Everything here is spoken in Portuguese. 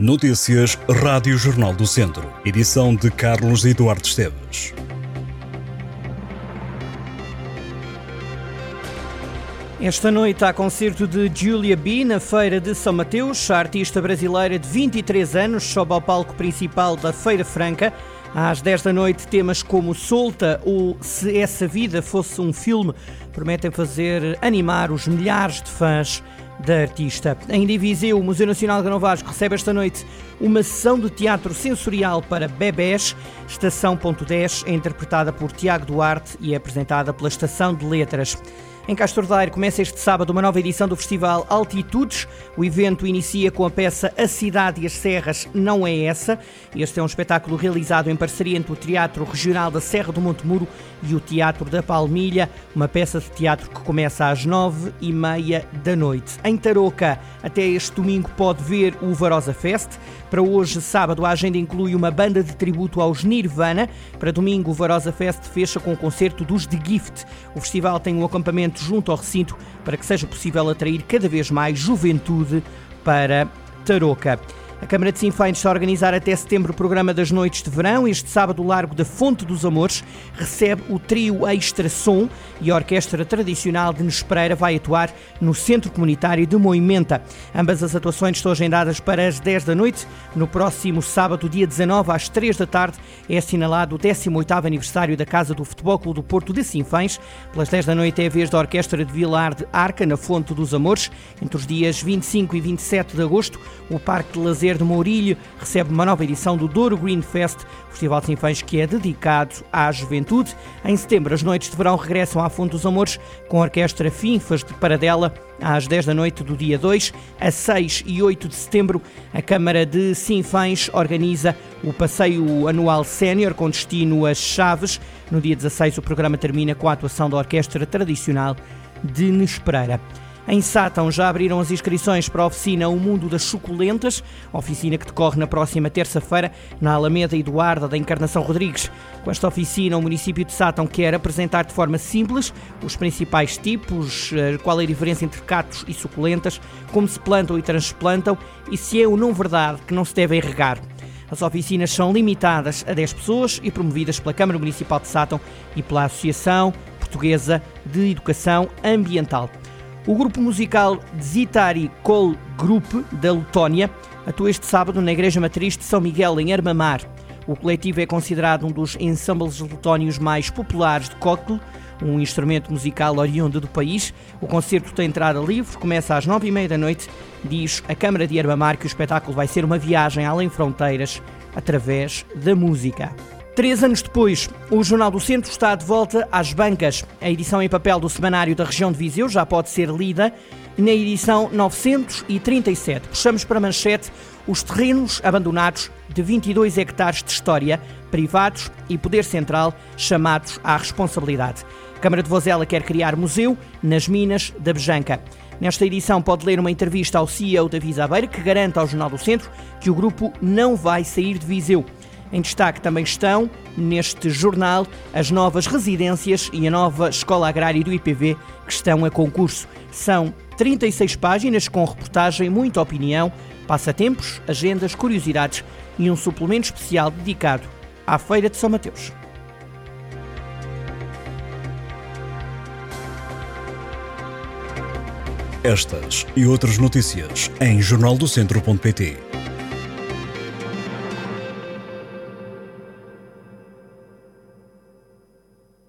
Notícias Rádio Jornal do Centro. Edição de Carlos Eduardo Esteves. Esta noite há concerto de Julia B na Feira de São Mateus. A artista brasileira de 23 anos sobe ao palco principal da Feira Franca. Às 10 da noite, temas como Solta ou Se Essa Vida Fosse um Filme prometem fazer animar os milhares de fãs da artista. Em Diviseu, o Museu Nacional de Vasco recebe esta noite uma sessão de teatro sensorial para bebés. Estação Ponto 10 é interpretada por Tiago Duarte e é apresentada pela Estação de Letras. Em Castro Daire começa este sábado uma nova edição do Festival Altitudes. O evento inicia com a peça A Cidade e as Serras Não É Essa. Este é um espetáculo realizado em parceria entre o Teatro Regional da Serra do Monte Muro e o Teatro da Palmilha, uma peça de teatro que começa às nove e meia da noite. Em Tarouca, até este domingo pode ver o Varosa Fest. Para hoje, sábado, a agenda inclui uma banda de tributo aos Nirvana. Para domingo, o Varosa Fest fecha com o concerto dos The Gift. O festival tem um acampamento junto ao recinto para que seja possível atrair cada vez mais juventude para Tarouca. A Câmara de Sinfães está a organizar até setembro o programa das Noites de Verão. Este sábado, o Largo da Fonte dos Amores recebe o trio Extra Som e a Orquestra Tradicional de Nespereira vai atuar no Centro Comunitário de Moimenta. Ambas as atuações estão agendadas para as 10 da noite. No próximo sábado, dia 19, às 3 da tarde, é assinalado o 18º aniversário da Casa do Futebol Clube do Porto de Sinfães. Pelas 10 da noite é a vez da Orquestra de Vilar de Arca, na Fonte dos Amores. Entre os dias 25 e 27 de agosto, o Parque de Lazer de Mourilho recebe uma nova edição do Douro Green Fest, festival de sinfãs que é dedicado à juventude. Em setembro, as noites de verão regressam à Fonte dos Amores com a Orquestra Finfas de Paradela às 10 da noite do dia 2 a 6 e 8 de setembro. A Câmara de Sinfãs organiza o passeio anual sénior com destino às Chaves. No dia 16, o programa termina com a atuação da Orquestra Tradicional de Nespereira. Em Sátão já abriram as inscrições para a oficina O Mundo das Suculentas, oficina que decorre na próxima terça-feira na Alameda Eduarda da Encarnação Rodrigues. Com esta oficina, o município de Sátão quer apresentar de forma simples os principais tipos, eh, qual é a diferença entre catos e suculentas, como se plantam e transplantam e se é ou não verdade que não se devem regar. As oficinas são limitadas a 10 pessoas e promovidas pela Câmara Municipal de Sátão e pela Associação Portuguesa de Educação Ambiental. O grupo musical Zitari Kol Group da Letónia atua este sábado na Igreja Matriz de São Miguel, em Armamar. O coletivo é considerado um dos ensembles letónios mais populares de cóctel, um instrumento musical oriundo do país. O concerto tem entrada livre, começa às nove e meia da noite. Diz a Câmara de Armamar que o espetáculo vai ser uma viagem além fronteiras através da música. Três anos depois, o Jornal do Centro está de volta às bancas. A edição em papel do Semanário da Região de Viseu já pode ser lida na edição 937. Puxamos para manchete os terrenos abandonados de 22 hectares de história, privados e poder central, chamados à responsabilidade. A Câmara de Vozela quer criar museu nas minas da Bejanca. Nesta edição pode ler uma entrevista ao CEO da Visabeira, que garante ao Jornal do Centro que o grupo não vai sair de Viseu. Em destaque também estão, neste jornal, as novas residências e a nova Escola Agrária do IPV que estão a concurso. São 36 páginas com reportagem, muita opinião, passatempos, agendas, curiosidades e um suplemento especial dedicado à Feira de São Mateus. Estas e outras notícias em jornaldocentro.pt.